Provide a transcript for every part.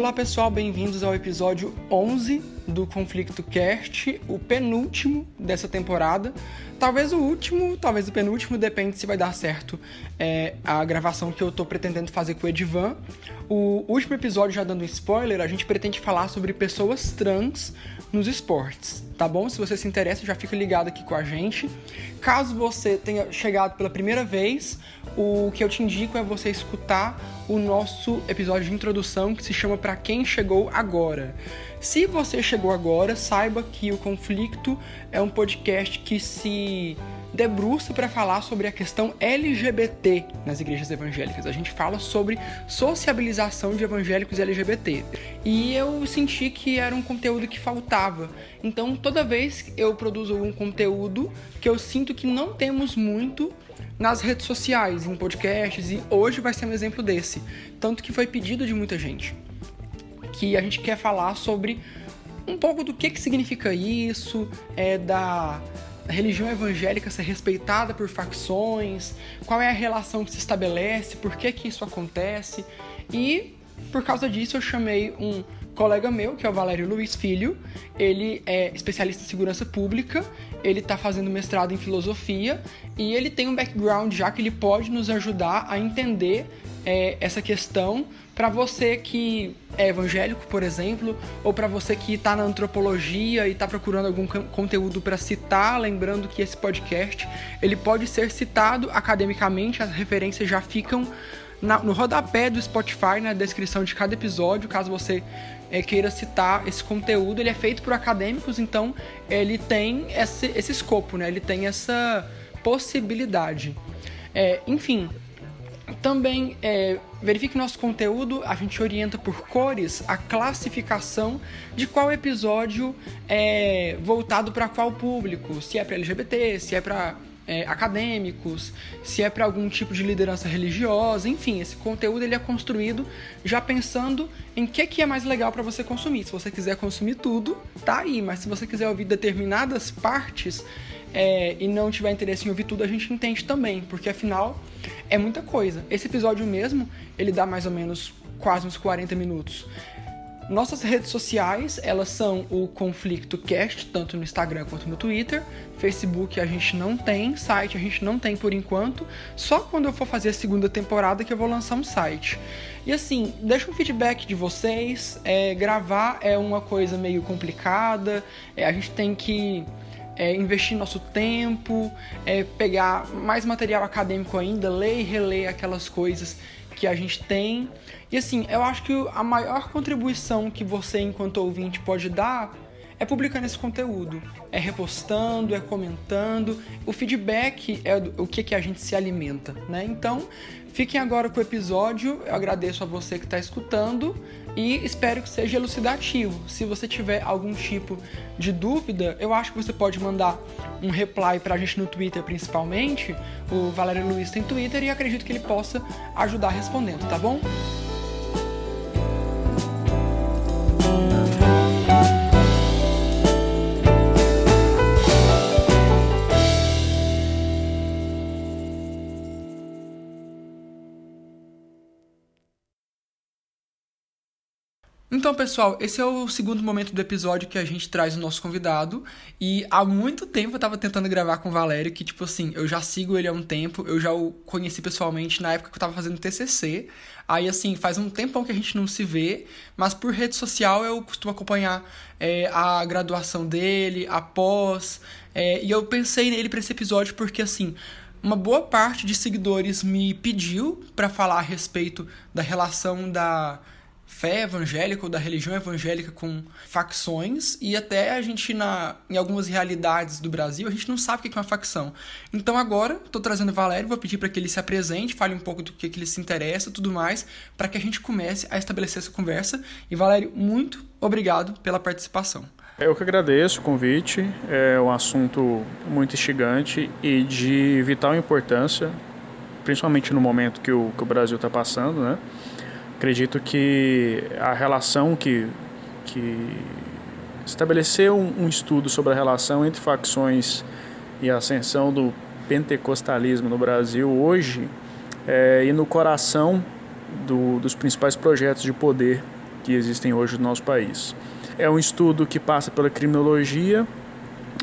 Olá pessoal, bem-vindos ao episódio 11 do Conflicto Cast, o penúltimo dessa temporada. Talvez o último, talvez o penúltimo, depende se vai dar certo é, a gravação que eu tô pretendendo fazer com o Edivan. O último episódio, já dando spoiler, a gente pretende falar sobre pessoas trans nos esportes, tá bom? Se você se interessa, já fica ligado aqui com a gente. Caso você tenha chegado pela primeira vez, o que eu te indico é você escutar o nosso episódio de introdução que se chama Para quem chegou agora. Se você chegou agora, saiba que o Conflito é um podcast que se debruça para falar sobre a questão LGBT nas igrejas evangélicas. A gente fala sobre sociabilização de evangélicos LGBT. E eu senti que era um conteúdo que faltava. Então, toda vez eu produzo um conteúdo que eu sinto que não temos muito nas redes sociais, em podcasts, e hoje vai ser um exemplo desse. Tanto que foi pedido de muita gente. Que a gente quer falar sobre um pouco do que, que significa isso, é, da religião evangélica ser respeitada por facções, qual é a relação que se estabelece, por que, que isso acontece. E por causa disso eu chamei um colega meu, que é o Valério Luiz Filho. Ele é especialista em segurança pública, ele está fazendo mestrado em filosofia e ele tem um background já que ele pode nos ajudar a entender é, essa questão para você que é evangélico, por exemplo, ou para você que está na antropologia e está procurando algum conteúdo para citar, lembrando que esse podcast ele pode ser citado academicamente, as referências já ficam na, no rodapé do Spotify, na descrição de cada episódio, caso você é, queira citar esse conteúdo. Ele é feito por acadêmicos, então ele tem esse, esse escopo, né? ele tem essa possibilidade. É, enfim, também é, verifique nosso conteúdo, a gente orienta por cores a classificação de qual episódio é voltado para qual público, se é para LGBT, se é para é, acadêmicos, se é para algum tipo de liderança religiosa, enfim, esse conteúdo ele é construído já pensando em que que é mais legal para você consumir. Se você quiser consumir tudo, tá aí, mas se você quiser ouvir determinadas partes é, e não tiver interesse em ouvir tudo, a gente entende também, porque afinal é muita coisa. Esse episódio mesmo, ele dá mais ou menos quase uns 40 minutos. Nossas redes sociais, elas são o Conflicto Cast, tanto no Instagram quanto no Twitter. Facebook a gente não tem, site a gente não tem por enquanto. Só quando eu for fazer a segunda temporada que eu vou lançar um site. E assim, deixa um feedback de vocês. É, gravar é uma coisa meio complicada. É, a gente tem que é, investir nosso tempo, é, pegar mais material acadêmico ainda, ler e reler aquelas coisas que a gente tem. E assim, eu acho que a maior contribuição que você, enquanto ouvinte, pode dar é publicando esse conteúdo, é repostando, é comentando. O feedback é o que, que a gente se alimenta, né? Então, fiquem agora com o episódio. Eu agradeço a você que está escutando e espero que seja elucidativo. Se você tiver algum tipo de dúvida, eu acho que você pode mandar um reply pra gente no Twitter principalmente. O Valério Luiz tem Twitter e acredito que ele possa ajudar respondendo, tá bom? Então, pessoal, esse é o segundo momento do episódio que a gente traz o nosso convidado. E há muito tempo eu tava tentando gravar com o Valério, que, tipo assim, eu já sigo ele há um tempo, eu já o conheci pessoalmente na época que eu tava fazendo TCC. Aí, assim, faz um tempão que a gente não se vê, mas por rede social eu costumo acompanhar é, a graduação dele, a pós. É, e eu pensei nele para esse episódio porque, assim, uma boa parte de seguidores me pediu para falar a respeito da relação da fé evangélica ou da religião evangélica com facções e até a gente na em algumas realidades do Brasil a gente não sabe o que é uma facção. Então agora estou trazendo o Valério, vou pedir para que ele se apresente, fale um pouco do que, que ele se interessa, tudo mais, para que a gente comece a estabelecer essa conversa. E Valério, muito obrigado pela participação. Eu que agradeço o convite, é um assunto muito instigante e de vital importância, principalmente no momento que o, que o Brasil está passando, né? Acredito que a relação que, que estabelecer um, um estudo sobre a relação entre facções e a ascensão do pentecostalismo no Brasil hoje é, e no coração do, dos principais projetos de poder que que existem hoje no nosso país. É um estudo que passa pela criminologia,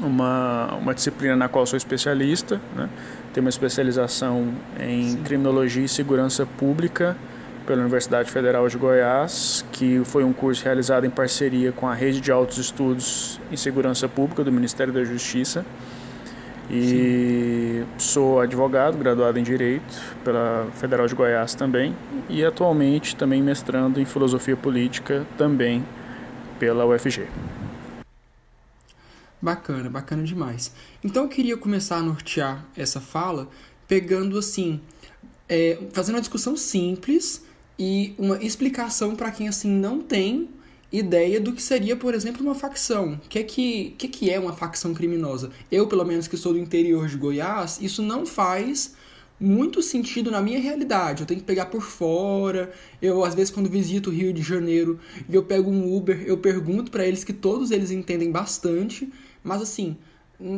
uma, uma disciplina na qual sou especialista, né? tenho uma especialização em Sim. criminologia e segurança pública pela Universidade Federal de Goiás, que foi um curso realizado em parceria com a Rede de Altos Estudos em Segurança Pública do Ministério da Justiça. E Sim. sou advogado, graduado em Direito pela Federal de Goiás também, e atualmente também mestrando em Filosofia Política também pela UFG. Bacana, bacana demais. Então eu queria começar a nortear essa fala pegando assim, é, fazendo uma discussão simples e uma explicação para quem assim não tem ideia do que seria, por exemplo, uma facção. O que é que, que, que é uma facção criminosa? Eu, pelo menos que sou do interior de Goiás, isso não faz muito sentido na minha realidade. Eu tenho que pegar por fora. Eu, às vezes, quando visito o Rio de Janeiro e eu pego um Uber, eu pergunto para eles que todos eles entendem bastante, mas assim,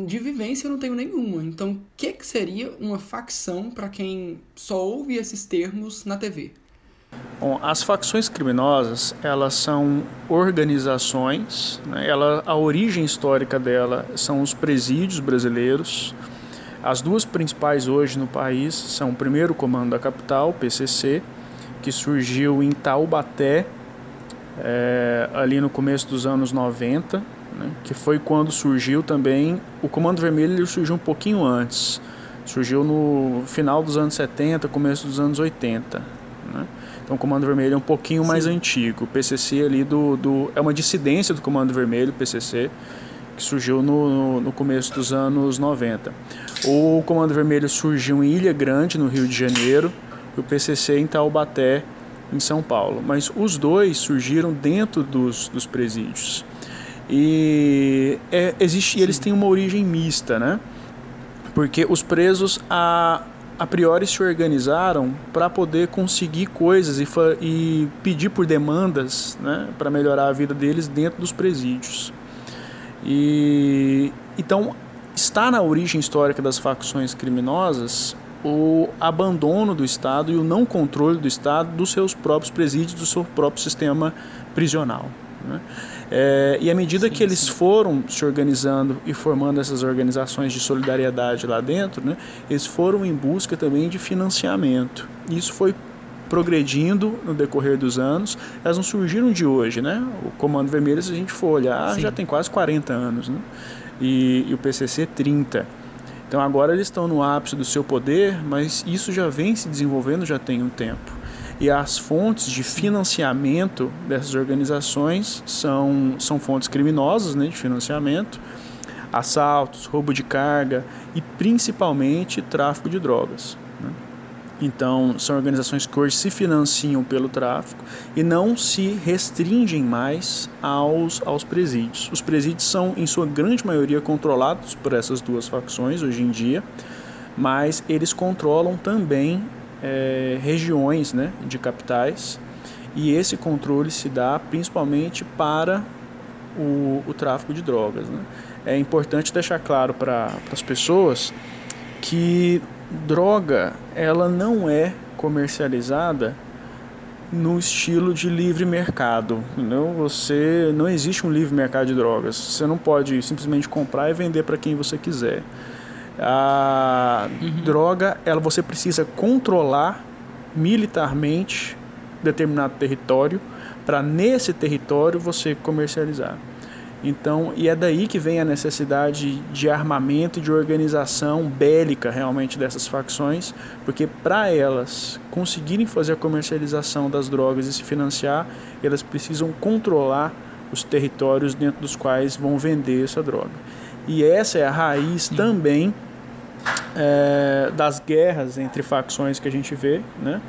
de vivência eu não tenho nenhuma. Então, o que, que seria uma facção para quem só ouve esses termos na TV? Bom, as facções criminosas, elas são organizações, né? Ela, a origem histórica dela são os presídios brasileiros. As duas principais hoje no país são o primeiro Comando da Capital, PCC, que surgiu em Taubaté, é, ali no começo dos anos 90, né? que foi quando surgiu também o Comando Vermelho, ele surgiu um pouquinho antes, surgiu no final dos anos 70, começo dos anos 80. Né? Então o Comando Vermelho é um pouquinho Sim. mais antigo. O PCC ali do, do, é uma dissidência do Comando Vermelho, PCC, que surgiu no, no começo dos anos 90. O Comando Vermelho surgiu em Ilha Grande, no Rio de Janeiro, e o PCC em Taubaté, em São Paulo. Mas os dois surgiram dentro dos, dos presídios. E é, existe, eles têm uma origem mista, né? Porque os presos, a, a priori se organizaram para poder conseguir coisas e, e pedir por demandas né, para melhorar a vida deles dentro dos presídios. E então está na origem histórica das facções criminosas o abandono do Estado e o não controle do Estado dos seus próprios presídios, do seu próprio sistema prisional. Né? É, e à medida sim, que eles sim. foram se organizando e formando essas organizações de solidariedade lá dentro, né, eles foram em busca também de financiamento. Isso foi progredindo no decorrer dos anos. Elas não surgiram de hoje, né? O Comando Vermelho, se a gente for olhar, sim. já tem quase 40 anos, né? E, e o PCC 30. Então agora eles estão no ápice do seu poder, mas isso já vem se desenvolvendo já tem um tempo. E as fontes de financiamento dessas organizações são, são fontes criminosas né, de financiamento, assaltos, roubo de carga e principalmente tráfico de drogas. Né? Então, são organizações que hoje se financiam pelo tráfico e não se restringem mais aos, aos presídios. Os presídios são, em sua grande maioria, controlados por essas duas facções hoje em dia, mas eles controlam também é, regiões né, de capitais e esse controle se dá principalmente para o, o tráfico de drogas. Né? É importante deixar claro para as pessoas que droga ela não é comercializada no estilo de livre mercado. Não, você não existe um livre mercado de drogas. Você não pode simplesmente comprar e vender para quem você quiser. A uhum. droga, ela você precisa controlar militarmente determinado território para nesse território você comercializar. Então, e é daí que vem a necessidade de armamento e de organização bélica realmente dessas facções, porque para elas conseguirem fazer a comercialização das drogas e se financiar, elas precisam controlar os territórios dentro dos quais vão vender essa droga. E essa é a raiz Sim. também é, das guerras entre facções que a gente vê, né?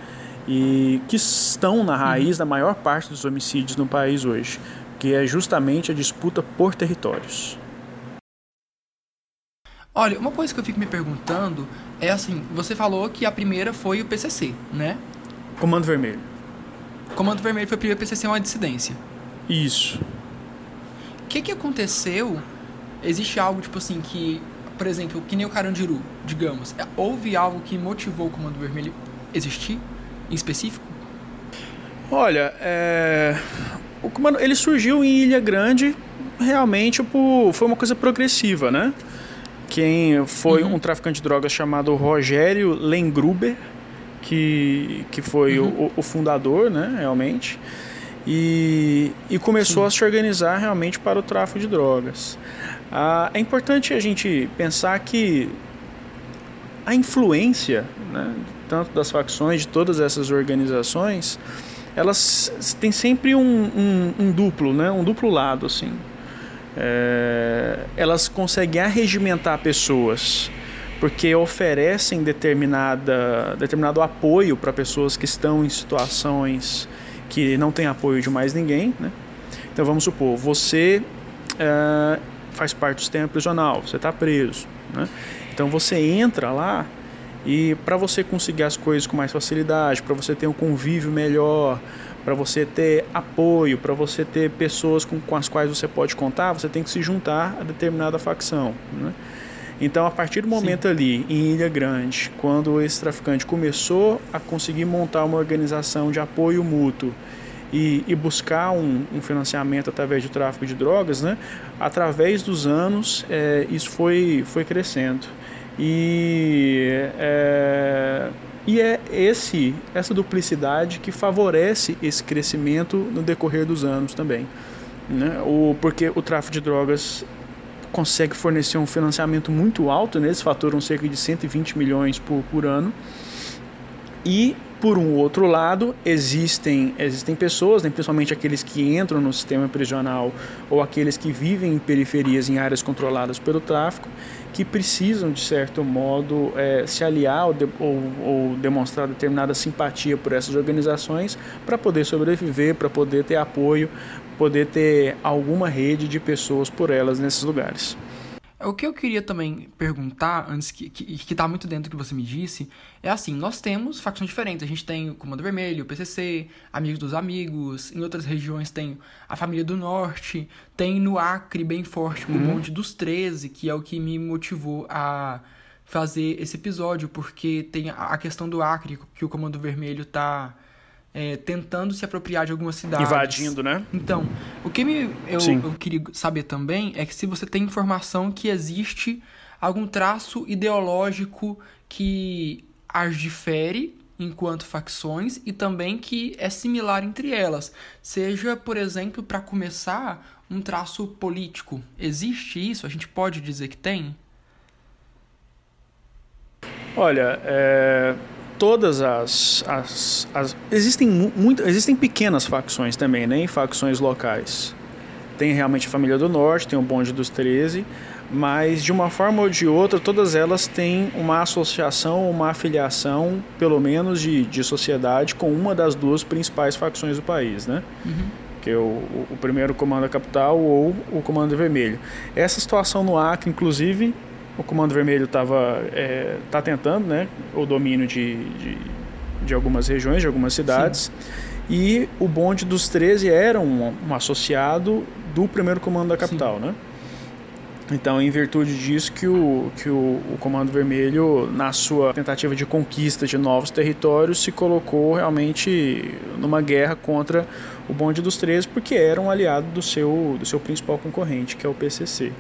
E que estão na raiz da maior parte dos homicídios no país hoje, que é justamente a disputa por territórios. Olha, uma coisa que eu fico me perguntando é assim, você falou que a primeira foi o PCC, né? Comando Vermelho. Comando Vermelho foi a primeira PCC, uma dissidência. Isso. O que que aconteceu? Existe algo tipo assim que por exemplo, que nem o Carandiru, digamos, é, houve algo que motivou o Comando Vermelho existir, em específico? Olha, é... o comando ele surgiu em Ilha Grande realmente por, foi uma coisa progressiva, né? Quem foi uhum. um traficante de drogas chamado Rogério Lengruber, que, que foi uhum. o, o, fundador, né, realmente, e, e começou Sim. a se organizar realmente para o tráfico de drogas. Ah, é importante a gente pensar que a influência, né, tanto das facções, de todas essas organizações, elas têm sempre um, um, um duplo, né, um duplo lado, assim. É, elas conseguem arregimentar pessoas porque oferecem determinada, determinado apoio para pessoas que estão em situações que não têm apoio de mais ninguém. Né? Então vamos supor, você é, faz parte do sistema prisional, você está preso. Né? Então você entra lá e para você conseguir as coisas com mais facilidade, para você ter um convívio melhor, para você ter apoio, para você ter pessoas com, com as quais você pode contar, você tem que se juntar a determinada facção. Né? Então, a partir do momento Sim. ali, em Ilha Grande, quando esse traficante começou a conseguir montar uma organização de apoio mútuo e, e buscar um, um, financiamento através do tráfico de drogas, né, através dos anos, é, isso foi, foi crescendo. E é, e é esse, essa duplicidade que favorece esse crescimento no decorrer dos anos também. Né? O, porque o tráfico de drogas consegue fornecer um financiamento muito alto, né? eles faturam cerca de 120 milhões por, por ano. E, por um outro lado, existem, existem pessoas, né, principalmente aqueles que entram no sistema prisional ou aqueles que vivem em periferias, em áreas controladas pelo tráfico, que precisam, de certo modo, é, se aliar ou, de, ou, ou, demonstrar determinada simpatia por essas organizações para poder sobreviver, para poder ter apoio, poder ter alguma rede de pessoas por elas nesses lugares. O que eu queria também perguntar, antes que, que, que tá muito dentro do que você me disse, é assim, nós temos facções diferentes. A gente tem o Comando Vermelho, o PCC, Amigos dos Amigos, em outras regiões tem a Família do Norte, tem no Acre bem forte o uhum. Monte dos 13, que é o que me motivou a fazer esse episódio, porque tem a questão do Acre, que o Comando Vermelho tá é, tentando se apropriar de algumas cidades. Invadindo, né? Então, o que me, eu, eu, queria saber também é que se você tem informação que existe algum traço ideológico que as difere enquanto facções e também que é similar entre elas. Seja, por exemplo, para começar, um traço político. Existe isso? A gente pode dizer que tem? Olha, é, todas as, as, as existem muito, existem pequenas facções também, né, facções locais. Tem realmente a família do Norte, tem o bonde dos 13, mas de uma forma ou de outra, todas elas têm uma associação, uma afiliação, pelo menos de, de sociedade, com uma das duas principais facções do país, né? Uhum. Que é o, o primeiro Comando da Capital ou o Comando Vermelho. Essa situação no Acre, inclusive, o Comando Vermelho estava é, tá tentando né, o domínio de, de, de, algumas regiões, de algumas cidades. Sim. E o bonde dos 13 era um, um associado do primeiro comando da capital, Sim. né? Então, em virtude disso que o, que o, o, Comando Vermelho, na sua tentativa de conquista de novos territórios, se colocou realmente numa guerra contra o Bonde dos 13, porque era um aliado do seu, do seu principal concorrente, que é o PCC.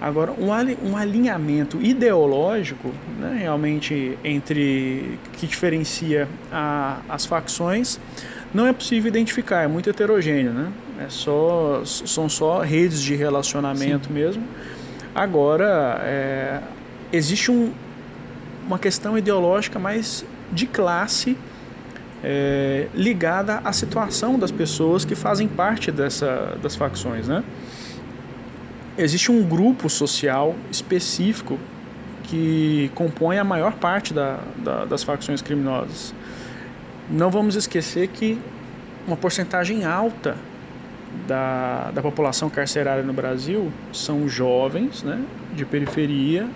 Agora, um, um alinhamento ideológico, né, realmente, entre que diferencia a, as facções, não é possível identificar, é muito heterogêneo, né? É só, são só redes de relacionamento Sim. mesmo. Agora, é, existe um, uma questão ideológica mais de classe é, ligada à situação das pessoas que fazem parte dessa, das facções, né? Existe um grupo social específico que compõe a maior parte da, da, das facções criminosas. Não vamos esquecer que uma porcentagem alta da, da população carcerária no Brasil são jovens, né, de periferia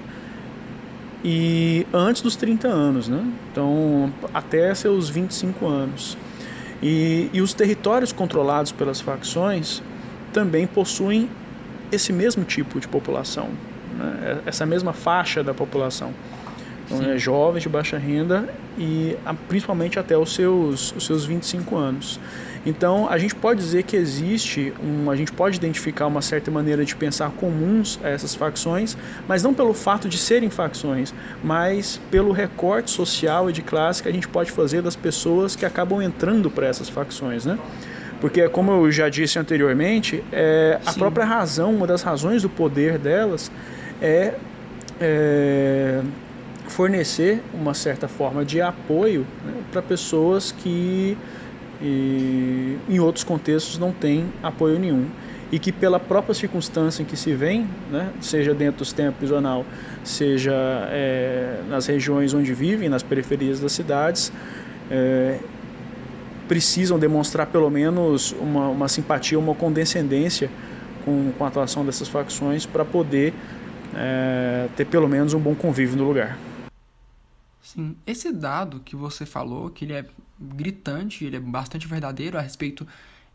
e antes dos 30 anos, né? Então, até seus 25 anos. E, e os territórios controlados pelas facções também possuem esse mesmo tipo de população, né? essa mesma faixa da população. Então, é jovens de baixa renda e principalmente até os seus, os seus 25 anos. Então, a gente pode dizer que existe, um, a gente pode identificar uma certa maneira de pensar comuns a essas facções, mas não pelo fato de serem facções, mas pelo recorte social e de classe que a gente pode fazer das pessoas que acabam entrando para essas facções, né? Porque, como eu já disse anteriormente, é, a própria razão, uma das razões do poder delas é, é fornecer uma certa forma de apoio né, para pessoas que e, em outros contextos não têm apoio nenhum. E que pela própria circunstância em que se vem, né, seja dentro do sistema prisional, seja é, nas regiões onde vivem, nas periferias das cidades, é, precisam demonstrar pelo menos uma, uma simpatia, uma condescendência com, com a atuação dessas facções para poder é, ter pelo menos um bom convívio no lugar. Sim, esse dado que você falou, que ele é gritante, ele é bastante verdadeiro a respeito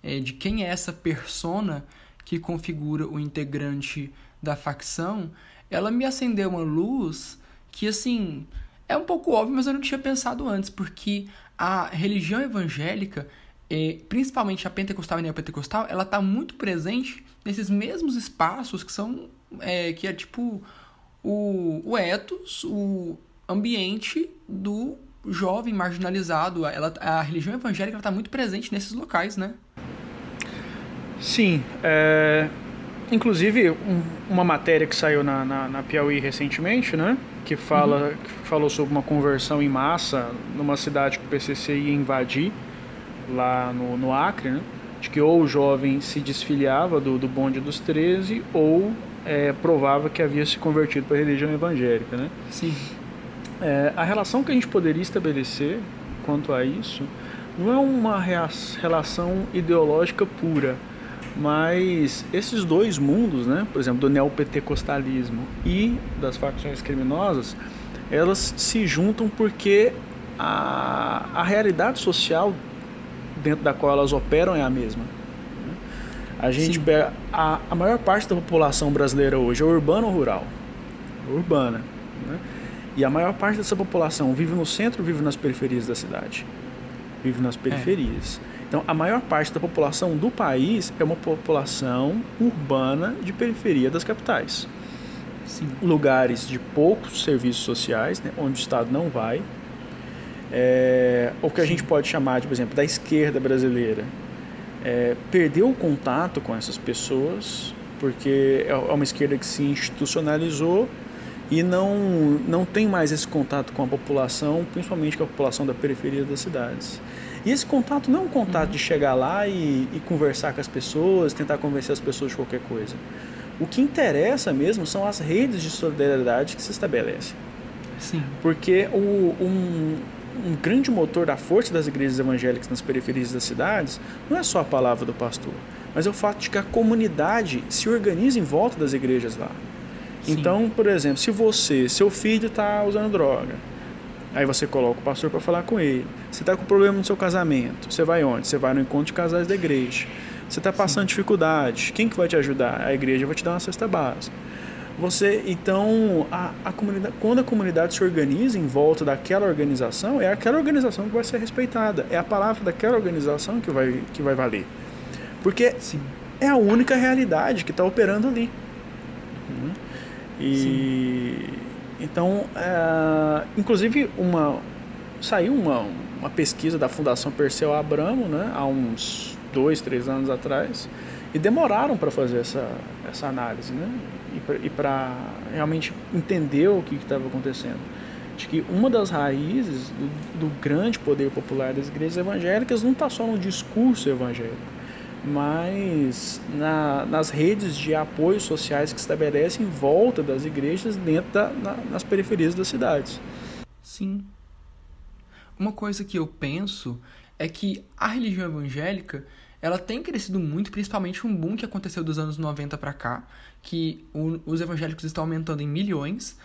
é, de quem é essa persona que configura o integrante da facção, ela me acendeu uma luz que, assim, é um pouco óbvio, mas eu não tinha pensado antes, porque a religião evangélica, é, principalmente a pentecostal e neopentecostal, ela está muito presente nesses mesmos espaços que são, é, que é tipo o, o ethos, o ambiente do jovem marginalizado. Ela, a religião evangélica está muito presente nesses locais, né? Sim. É... Inclusive, um, uma matéria que saiu na, na, na, Piauí recentemente, né? Que, fala, uhum. que falou sobre uma conversão em massa numa cidade que o PCC ia invadir, lá no, no Acre, né? De que ou o jovem se desfiliava do, do bonde dos 13 ou é, provava que havia se convertido para a religião evangélica, né? Sim. É, a relação que a gente poderia estabelecer quanto a isso não é uma relação ideológica pura, mas esses dois mundos, né, por exemplo, do neopentecostalismo e das facções criminosas, elas se juntam porque a, a realidade social dentro da qual elas operam é a mesma. Né. A gente pega a, a maior parte da população brasileira hoje é urbana ou rural? Urbana. Né? E a maior parte dessa população vive no centro vive nas periferias da cidade? Vive nas periferias. É. Então, a maior parte da população do país é uma população urbana de periferia das capitais. Sim. Lugares de poucos serviços sociais, né, onde o Estado não vai. É, o que a Sim. gente pode chamar, de, por exemplo, da esquerda brasileira. É, perdeu o contato com essas pessoas, porque é uma esquerda que se institucionalizou e não, não tem mais esse contato com a população, principalmente com a população da periferia das cidades. E esse contato não é um contato de chegar lá e, e conversar com as pessoas, tentar convencer as pessoas de qualquer coisa. O que interessa mesmo são as redes de solidariedade que se estabelecem. Sim. Porque o, um, um grande motor da força das igrejas evangélicas nas periferias das cidades não é só a palavra do pastor, mas é o fato de que a comunidade se organiza em volta das igrejas lá. Então, por exemplo, se você, seu filho está usando droga, aí você coloca o pastor para falar com ele. Você está com problema no seu casamento, você vai onde? Você vai no encontro de casais da igreja. Você está passando Sim. dificuldade, quem que vai te ajudar? A igreja vai te dar uma cesta básica. Você, então, a, a comunidade, quando a comunidade se organiza em volta daquela organização, é aquela organização que vai ser respeitada, é a palavra daquela organização que vai, que vai valer. Porque Sim. é a única realidade que está operando ali. Uhum. E Sim. então, é, inclusive uma saiu uma, uma pesquisa da Fundação Perseu Abramo, né, há uns dois, três anos atrás, e demoraram para fazer essa, essa análise, né, e para realmente entender o que estava acontecendo. De que uma das raízes do, do grande poder popular das igrejas evangélicas não está só no discurso evangélico, mas na, nas redes de apoio sociais que estabelecem em volta das igrejas dentro da, na, nas periferias das cidades. Sim. Uma coisa que eu penso é que a religião evangélica ela tem crescido muito, principalmente um boom que aconteceu dos anos 90 para cá, que o, os evangélicos estão aumentando em milhões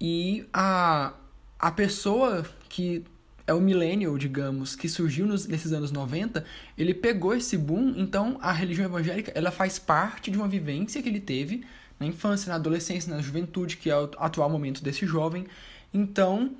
e a, a pessoa que é o millennial, digamos, que surgiu nos, nesses anos 90, ele pegou esse boom, então a religião evangélica, ela faz parte de uma vivência que ele teve na infância, na adolescência, na juventude, que é o atual momento desse jovem, Então,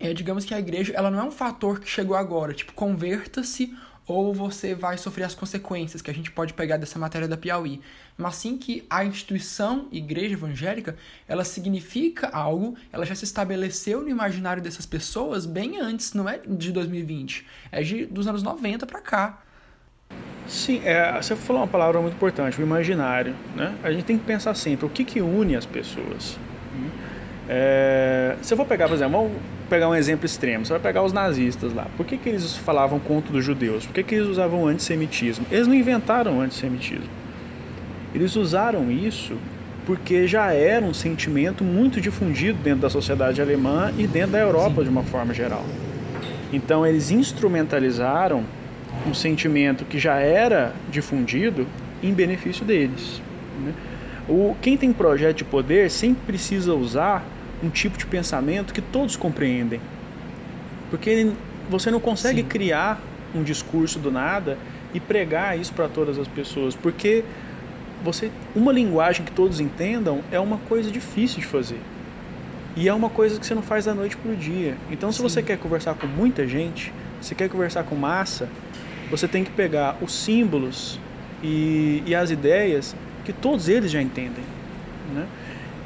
é, digamos que a igreja ela não é um fator que chegou agora, tipo, converta-se ou você vai sofrer as consequências que a gente pode pegar dessa matéria da Piauí. Mas sim que a instituição igreja evangélica, ela significa algo, ela já se estabeleceu no imaginário dessas pessoas bem antes, não é de 2020, é de, dos anos 90 para cá. Sim, é, você falou uma palavra muito importante, o imaginário. Né? A gente tem que pensar sempre o que, que une as pessoas. É, se eu for pegar, por exemplo, pegar um exemplo extremo, você vai pegar os nazistas lá. Por que, que eles falavam contra os judeus? Por que, que eles usavam antissemitismo? Eles não inventaram o antissemitismo. Eles usaram isso porque já era um sentimento muito difundido dentro da sociedade alemã e dentro da Europa Sim. de uma forma geral. Então eles instrumentalizaram um sentimento que já era difundido em benefício deles. Né? O, quem tem projeto de poder sempre precisa usar um tipo de pensamento que todos compreendem. Porque você não consegue Sim. criar um discurso do nada e pregar isso para todas as pessoas, porque você uma linguagem que todos entendam é uma coisa difícil de fazer. E é uma coisa que você não faz da noite para o dia. Então, se Sim. você quer conversar com muita gente, se quer conversar com massa, você tem que pegar os símbolos e, e as ideias que todos eles já entendem. Né?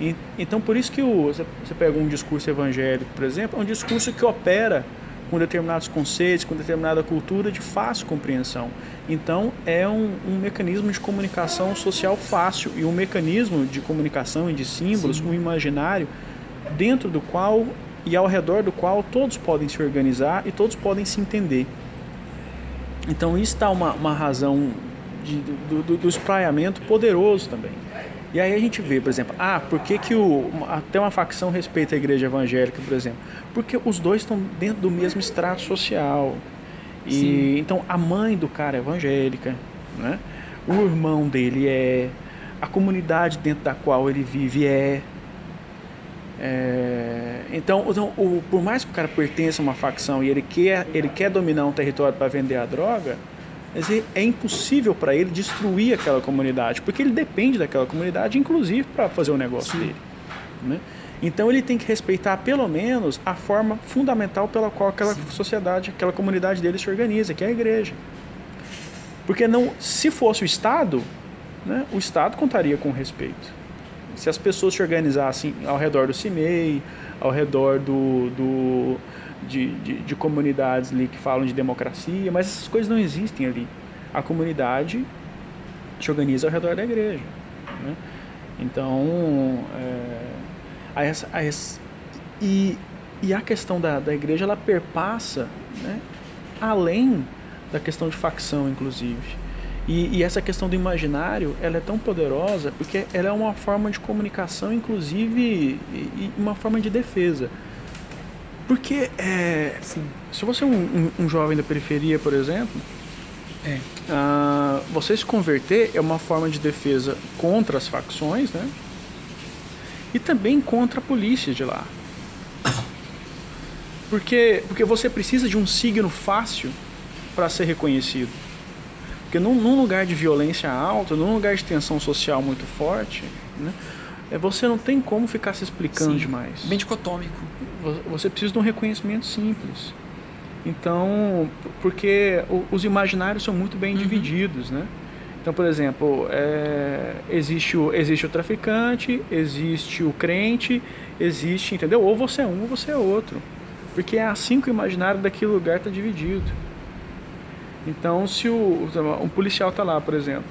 E, então, por isso que o, você, pega um discurso evangélico, por exemplo, é um discurso que opera com determinados conceitos, com determinada cultura de fácil compreensão. Então, é um, um mecanismo de comunicação social fácil e um mecanismo de comunicação e de símbolos, Sim. um imaginário, dentro do qual e ao redor do qual todos podem se organizar e todos podem se entender. Então, isso está uma, uma razão de, do, do, do espraiamento poderoso também. E aí a gente vê, por exemplo, ah, por que, que o, até uma facção respeita a igreja evangélica, por exemplo? Porque os dois estão dentro do mesmo extrato social. E Sim. então a mãe do cara é evangélica, né? O irmão dele é, a comunidade dentro da qual ele vive é. é então, então o, por mais que o cara pertença a uma facção e ele quer, ele quer dominar um território para vender a droga, dizer, é impossível para ele destruir aquela comunidade, porque ele depende daquela comunidade, inclusive para fazer o negócio Sim. dele. Né? Então ele tem que respeitar pelo menos a forma fundamental pela qual aquela Sim. sociedade, aquela comunidade dele se organiza, que é a igreja. Porque não, se fosse o Estado, né, o Estado contaria com respeito. Se as pessoas se organizassem ao redor do CIMEI, ao redor do, do de, de, de, comunidades ali que falam de democracia, mas essas coisas não existem ali. A comunidade se organiza ao redor da igreja. Né? Então, é, a essa, a e, e a questão da, da igreja ela perpassa né, além da questão de facção, inclusive. E, e, essa questão do imaginário, ela é tão poderosa porque ela é uma forma de comunicação, inclusive, e, e uma forma de defesa. Porque é, assim, se você é um, um, um, jovem da periferia, por exemplo, é. uh, você se converter é uma forma de defesa contra as facções, né? E também contra a polícia de lá. Porque, porque você precisa de um signo fácil para ser reconhecido. Porque num, num, lugar de violência alta, num lugar de tensão social muito forte, né? É, você não tem como ficar se explicando Sim, demais. Bem dicotômico você precisa de um reconhecimento simples. Então, porque os imaginários são muito bem uhum. divididos, né? Então, por exemplo, é, existe, o, existe o traficante, existe o crente, existe, entendeu? Ou você é um ou você é outro. Porque é assim que o imaginário daquele lugar está dividido. Então, se o, um policial está lá, por exemplo.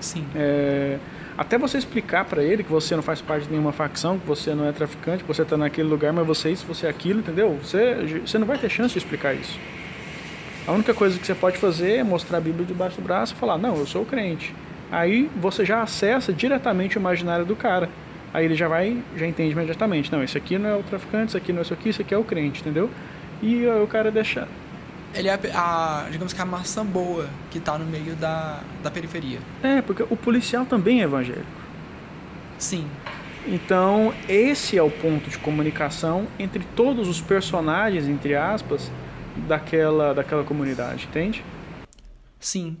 Sim. É, até você explicar para ele que você não faz parte de nenhuma facção, que você não é traficante, que você está naquele lugar, mas você é isso, você é aquilo, entendeu? Você, você não vai ter chance de explicar isso. A única coisa que você pode fazer é mostrar a Bíblia debaixo do braço e falar: Não, eu sou crente. Aí você já acessa diretamente o imaginário do cara. Aí ele já vai, já entende imediatamente: Não, esse aqui não é o traficante, isso aqui não é isso aqui, isso aqui é o crente, entendeu? E o cara deixa ele é a, digamos que a maçã boa que está no meio da, da periferia. É, porque o policial também é evangélico. Sim. Então, esse é o ponto de comunicação entre todos os personagens, entre aspas, daquela, daquela comunidade, entende? Sim.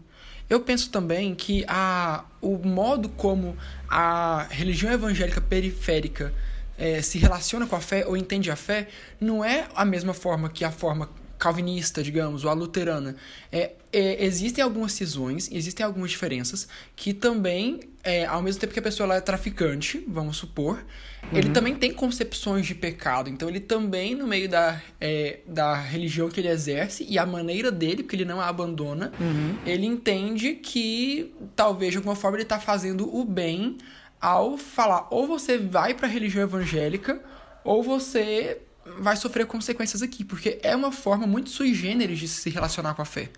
Eu penso também que a, o modo como a religião evangélica periférica é, se relaciona com a fé ou entende a fé não é a mesma forma que a forma calvinista, digamos, ou a luterana. É, é, existem algumas cisões, existem algumas diferenças que também, é, ao mesmo tempo que a pessoa é traficante, vamos supor, uhum. ele também tem concepções de pecado. Então ele também, no meio da, é, da religião que ele exerce e a maneira dele, porque ele não a abandona, uhum. ele entende que talvez de alguma forma ele está fazendo o bem ao falar ou você vai para a religião evangélica ou você vai sofrer consequências aqui, porque é uma forma muito sui generis de se relacionar com a fé.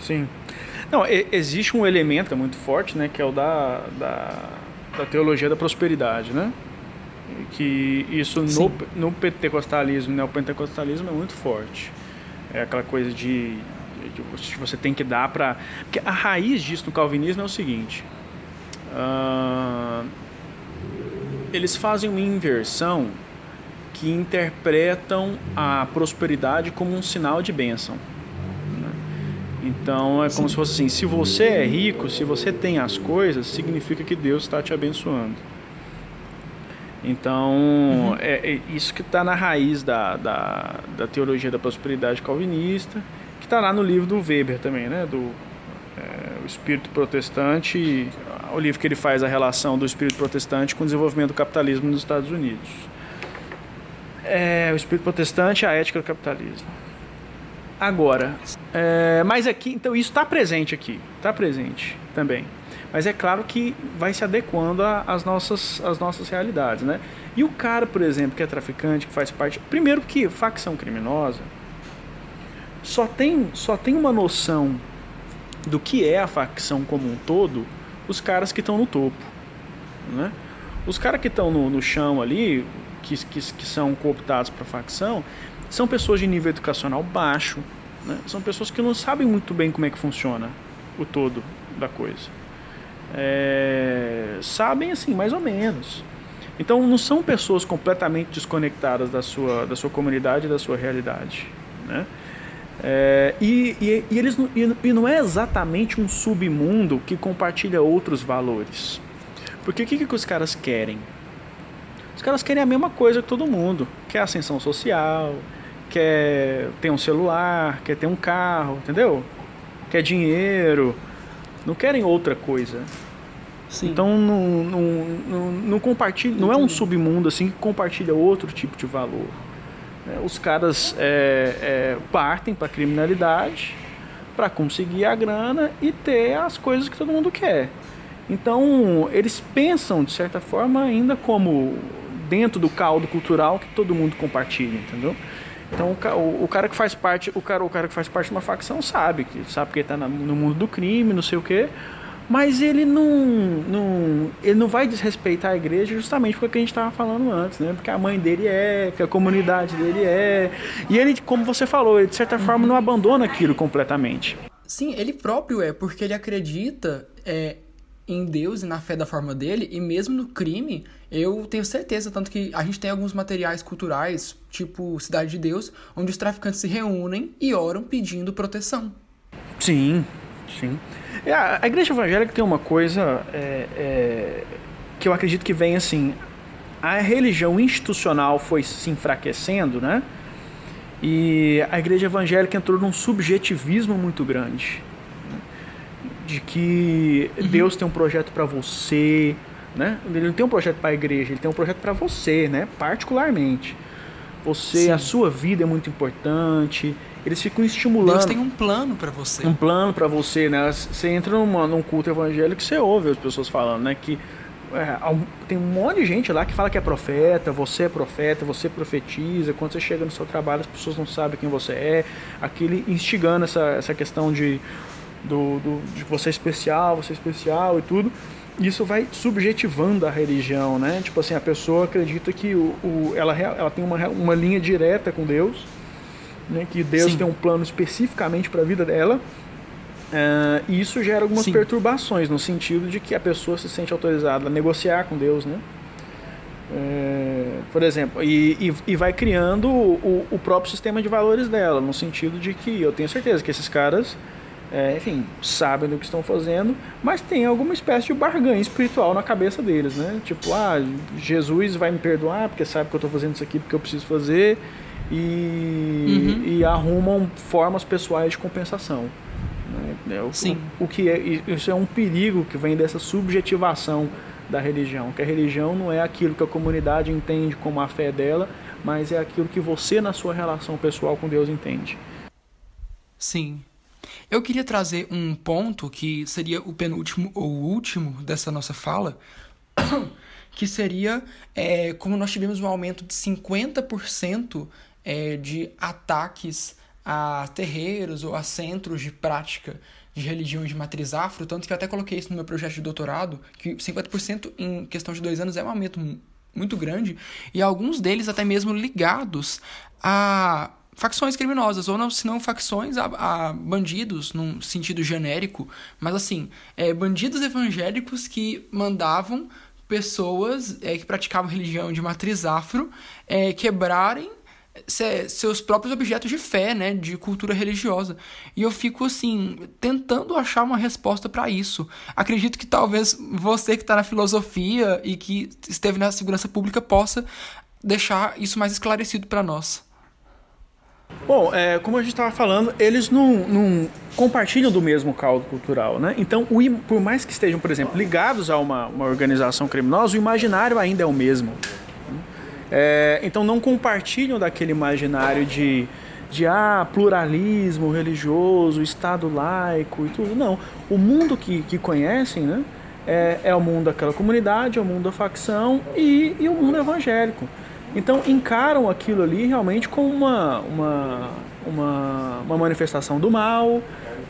Sim. Não, existe um elemento muito forte, né, que é o da, da, da teologia da prosperidade, né? Que isso no, no pentecostalismo, né, o pentecostalismo é muito forte. É aquela coisa de, de, de você tem que dar para... Porque a raiz disso no calvinismo é o seguinte... Uh, eles fazem uma inversão que interpretam a prosperidade como um sinal de bênção. Né? Então é como Sim. se fosse assim: se você é rico, se você tem as coisas, significa que Deus está te abençoando. Então, uhum. é, é, isso que está na raiz da, da, da, teologia da prosperidade calvinista, que está lá no livro do Weber também, né? Do é, o Espírito Protestante, o livro que ele faz a relação do Espírito Protestante com o desenvolvimento do capitalismo nos Estados Unidos é, o espírito protestante a ética do capitalismo. Agora, é, mas aqui, então isso está presente aqui, está presente também. Mas é claro que vai se adequando às nossas, às nossas realidades, né? E o cara, por exemplo, que é traficante, que faz parte. Primeiro que facção criminosa só tem, só tem uma noção do que é a facção como um todo os caras que estão no topo. Né? Os caras que estão no, no chão ali, que, que, que são cooptados para facção são pessoas de nível educacional baixo, né? são pessoas que não sabem muito bem como é que funciona o todo da coisa. É, sabem assim, mais ou menos. Então não são pessoas completamente desconectadas da sua, da sua comunidade da sua realidade. Né? É, e, e, e, eles, e, e não é exatamente um submundo que compartilha outros valores. Porque o que, que os caras querem? Os caras querem a mesma coisa que todo mundo. Quer ascensão social, quer ter um celular, quer ter um carro, entendeu? Quer dinheiro. Não querem outra coisa. Sim. Então não, não, não, não compartilha, não é um submundo assim que compartilha outro tipo de valor. É, os caras é, é, partem para a criminalidade para conseguir a grana e ter as coisas que todo mundo quer. Então eles pensam de certa forma ainda como dentro do caldo cultural que todo mundo compartilha, entendeu? Então o, o, cara que faz parte, o cara, o cara que faz parte de uma facção sabe que sabe que está no mundo do crime, não sei o quê, mas ele não, não, ele não vai desrespeitar a igreja justamente porque a gente estava falando antes, né? Porque a mãe dele é, que a comunidade dele é, e ele, como você falou, ele de certa forma não abandona aquilo completamente. Sim, ele próprio é, porque ele acredita é, em Deus e na fé da forma dele, e mesmo no crime, eu tenho certeza, tanto que a gente tem alguns materiais culturais, tipo Cidade de Deus, onde os traficantes se reúnem e oram pedindo proteção. Sim, sim. A, a igreja evangélica tem uma coisa é, é, que eu acredito que vem assim. A religião institucional foi se enfraquecendo, né? E a igreja evangélica entrou num subjetivismo muito grande de que uhum. Deus tem um projeto para você, né? Ele não tem um projeto para a igreja, ele tem um projeto para você, né? Particularmente. Você, Sim. a sua vida é muito importante. Eles ficam estimulando. Deus tem um plano para você. Um plano para você, né? Você entra numa, num culto evangélico e você ouve as pessoas falando, né? Que é, tem um monte de gente lá que fala que é profeta, você é profeta, você profetiza. Quando você chega no seu trabalho, as pessoas não sabem quem você é. Aquele instigando essa, essa questão de do, do, de você é especial, você é especial e tudo. Isso vai subjetivando a religião, né? Tipo assim, a pessoa acredita que o, o ela, ela tem uma, uma linha direta com Deus, né? que Deus Sim. tem um plano especificamente para a vida dela. Uh, e isso gera algumas Sim. perturbações, no sentido de que a pessoa se sente autorizada a negociar com Deus, né? É, por exemplo, e, e, e vai criando o, o, próprio sistema de valores dela, no sentido de que eu tenho certeza que esses caras é, enfim, sabem do que estão fazendo, mas tem alguma espécie de barganha espiritual na cabeça deles, né? Tipo, ah, Jesus vai me perdoar porque sabe que eu estou fazendo isso aqui porque eu preciso fazer e, uhum. e arrumam formas pessoais de compensação. Né? É o, Sim. O, o, que é, isso é um perigo que vem dessa subjetivação da religião, que a religião não é aquilo que a comunidade entende como a fé dela, mas é aquilo que você na sua relação pessoal com Deus entende. Sim. Eu queria trazer um ponto que seria o penúltimo ou último dessa nossa fala, que seria é, como nós tivemos um aumento de 50% é, de ataques a terreiros ou a centros de prática de religiões de matriz afro, tanto que eu até coloquei isso no meu projeto de doutorado, que 50% em questão de dois anos é um aumento muito grande, e alguns deles até mesmo ligados a facções criminosas, ou não, se não facções a, a, bandidos, num sentido genérico, mas assim, é, bandidos evangélicos que mandavam pessoas é, que praticavam religião de matriz afro é, quebrarem seus próprios objetos de fé, né, de cultura religiosa. E eu fico assim tentando achar uma resposta para isso. Acredito que talvez você que está na filosofia e que esteve na segurança pública possa deixar isso mais esclarecido para nós. Bom, é, como a gente estava falando, eles não, não, compartilham do mesmo caldo cultural, né? Então, o, por mais que estejam, por exemplo, ligados a uma, uma organização criminosa, o imaginário ainda é o mesmo. É, então não compartilham daquele imaginário de, de ah, pluralismo religioso, Estado laico e tudo. Não. O mundo que, que conhecem né, é, é o mundo daquela comunidade, é o mundo da facção e, e o mundo evangélico. Então encaram aquilo ali realmente como uma, uma, uma, uma manifestação do mal,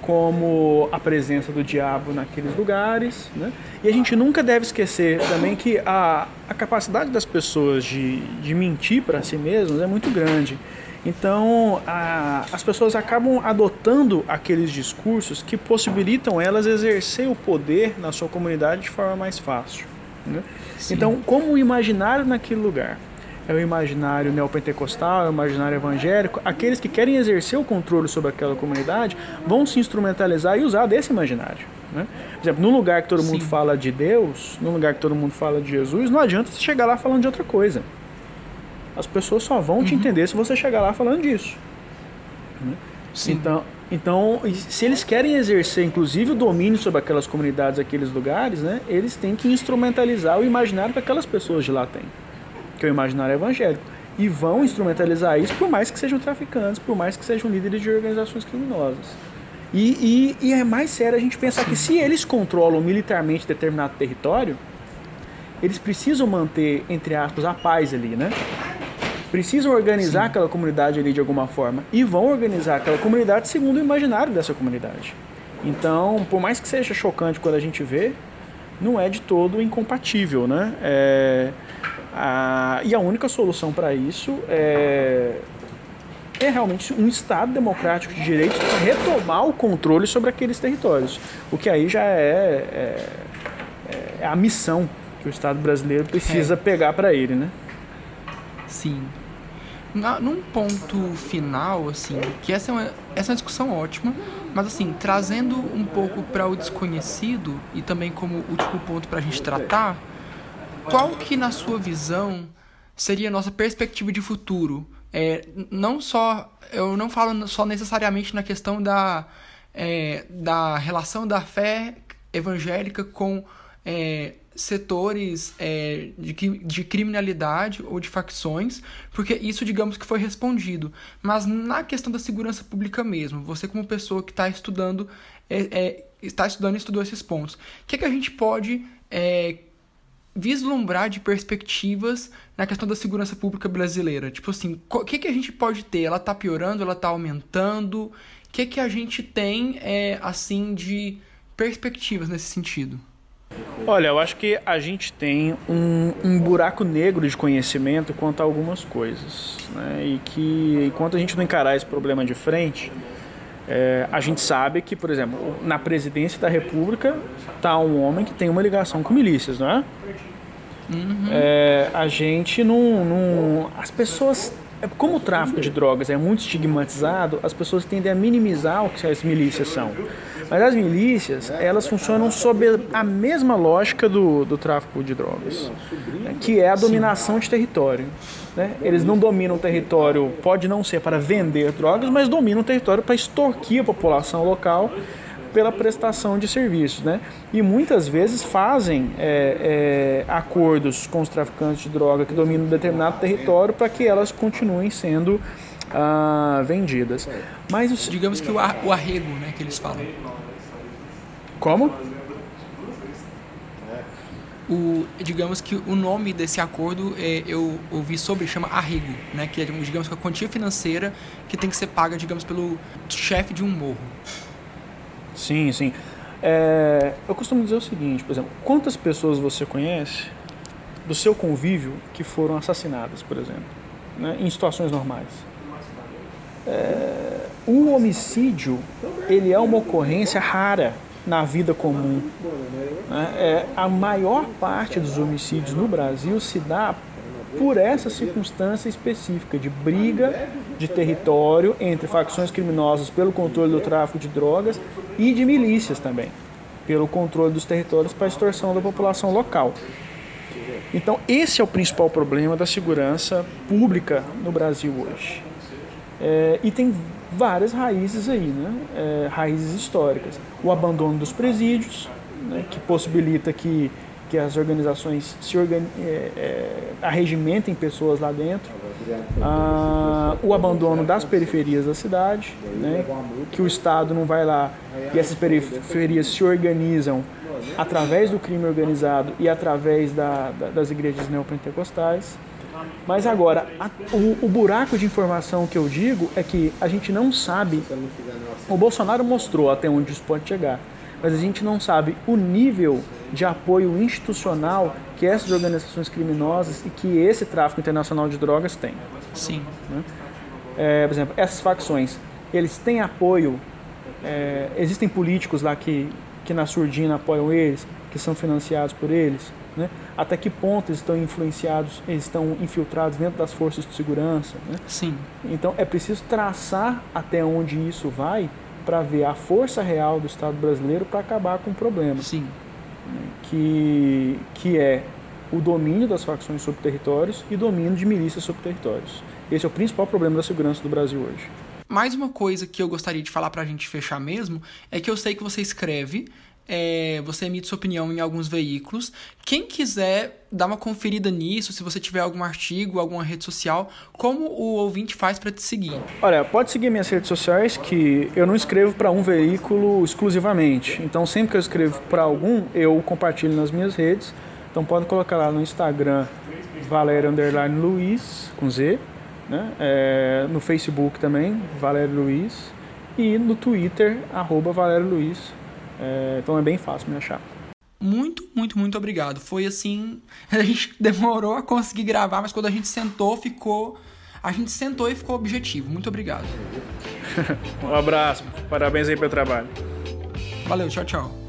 como a presença do diabo naqueles lugares. Né? E a gente nunca deve esquecer também que a, a capacidade das pessoas de, de mentir para si mesmas é muito grande. Então, a, as pessoas acabam adotando aqueles discursos que possibilitam elas exercer o poder na sua comunidade de forma mais fácil. Né? Então, como o imaginário naquele lugar é o imaginário neopentecostal, é o imaginário evangélico, aqueles que querem exercer o controle sobre aquela comunidade vão se instrumentalizar e usar desse imaginário. Né? Por exemplo, no lugar que todo Sim. mundo fala de Deus, no lugar que todo mundo fala de Jesus, não adianta você chegar lá falando de outra coisa. As pessoas só vão uhum. te entender se você chegar lá falando disso. Né? Então, então, se eles querem exercer, inclusive, o domínio sobre aquelas comunidades, aqueles lugares, né, eles têm que instrumentalizar o imaginário que aquelas pessoas de lá têm que é o imaginário evangélico. E vão instrumentalizar isso por mais que sejam traficantes, por mais que sejam líderes de organizações criminosas. E, e, e é mais sério a gente pensar que se eles controlam militarmente determinado território, eles precisam manter, entre aspas, a paz ali, né? Precisam organizar Sim. aquela comunidade ali de alguma forma. E vão organizar aquela comunidade segundo o imaginário dessa comunidade. Então, por mais que seja chocante quando a gente vê, não é de todo incompatível, né? É, ah, e a única solução para isso é, é realmente um Estado democrático de direitos retomar o controle sobre aqueles territórios. O que aí já é, é, é a missão que o Estado brasileiro precisa é. pegar para ele, né? Sim. Na, num ponto final, assim, que essa é, uma, essa é uma discussão ótima, mas assim, trazendo um pouco para o desconhecido e também como último ponto para a gente tratar qual que, na sua visão, seria a nossa perspectiva de futuro? É, não só, eu não falo só necessariamente na questão da, é, da relação da fé evangélica com é, setores é, de, de criminalidade ou de facções, porque isso, digamos que foi respondido. Mas na questão da segurança pública mesmo, você como pessoa que está estudando, é, é, está estudando e estudou esses pontos, o que, que a gente pode é, vislumbrar de perspectivas na questão da segurança pública brasileira? Tipo assim, o que, que a gente pode ter? Ela está piorando? Ela está aumentando? O que, que a gente tem, é, assim, de perspectivas nesse sentido? Olha, eu acho que a gente tem um, um buraco negro de conhecimento quanto a algumas coisas. Né? E que enquanto a gente não encarar esse problema de frente, é, a gente sabe que, por exemplo, na presidência da República está um homem que tem uma ligação com milícias, não é? Uhum. é a gente não, não. As pessoas. É, como o tráfico de drogas é muito estigmatizado, as pessoas tendem a minimizar o que as milícias são. Mas as milícias, elas funcionam sob a mesma lógica do, do tráfico de drogas, né? que é a dominação de território. Né? Eles não dominam o território, pode não ser para vender drogas, mas dominam o território para extorquir a população local pela prestação de serviços, né? E muitas vezes fazem é, é, acordos com os traficantes de droga que dominam um determinado território para que elas continuem sendo ah, vendidas. Mas os... digamos que o, ar, o arrego, né, que eles falam. Como? O, digamos que o nome desse acordo é, eu ouvi sobre chama arrego, né, que é digamos que a quantia financeira que tem que ser paga, digamos, pelo chefe de um morro. Sim, sim. É, eu costumo dizer o seguinte, por exemplo, quantas pessoas você conhece do seu convívio que foram assassinadas, por exemplo, né, em situações normais? É, o homicídio ele é uma ocorrência rara na vida comum. Né? É, a maior parte dos homicídios no Brasil se dá por essa circunstância específica de briga de território entre facções criminosas pelo controle do tráfico de drogas e de milícias também, pelo controle dos territórios para a extorsão da população local. Então, esse é o principal problema da segurança pública no Brasil hoje. É, e tem várias raízes aí, né? É, raízes históricas. O abandono dos presídios, né? que possibilita que que as organizações se organi é, é, arregimentem pessoas lá dentro, ah, o abandono das periferias da cidade, né, que o Estado não vai lá e essas periferias se organizam através do crime organizado e através da, da, das igrejas neopentecostais. Mas agora, a, o, o buraco de informação que eu digo é que a gente não sabe. O Bolsonaro mostrou até onde isso pode chegar mas a gente não sabe o nível de apoio institucional que essas organizações criminosas e que esse tráfico internacional de drogas tem. Sim. Né? É, por exemplo, essas facções, eles têm apoio, é, existem políticos lá que, que na surdina apoiam eles, que são financiados por eles, né? Até que ponto eles estão influenciados, eles estão infiltrados dentro das forças de segurança. Né? Sim. Então é preciso traçar até onde isso vai para ver a força real do Estado brasileiro para acabar com o problema. Sim. Que, que é o domínio das facções sobre territórios e domínio de milícias sobre territórios. Esse é o principal problema da segurança do Brasil hoje. Mais uma coisa que eu gostaria de falar para a gente fechar mesmo é que eu sei que você escreve é, você emite sua opinião em alguns veículos. Quem quiser dar uma conferida nisso, se você tiver algum artigo, alguma rede social, como o ouvinte faz para te seguir? Olha, pode seguir minhas redes sociais, que eu não escrevo para um veículo exclusivamente. Então, sempre que eu escrevo para algum, eu compartilho nas minhas redes. Então, pode colocar lá no Instagram, Valério Underline Luiz, com Z. Né? É, no Facebook também, Valério Luiz. E no Twitter, arroba Valério Luiz é, então é bem fácil me achar. Muito, muito, muito obrigado. Foi assim. A gente demorou a conseguir gravar, mas quando a gente sentou, ficou. A gente sentou e ficou objetivo. Muito obrigado. um abraço. Parabéns aí pelo trabalho. Valeu, tchau, tchau.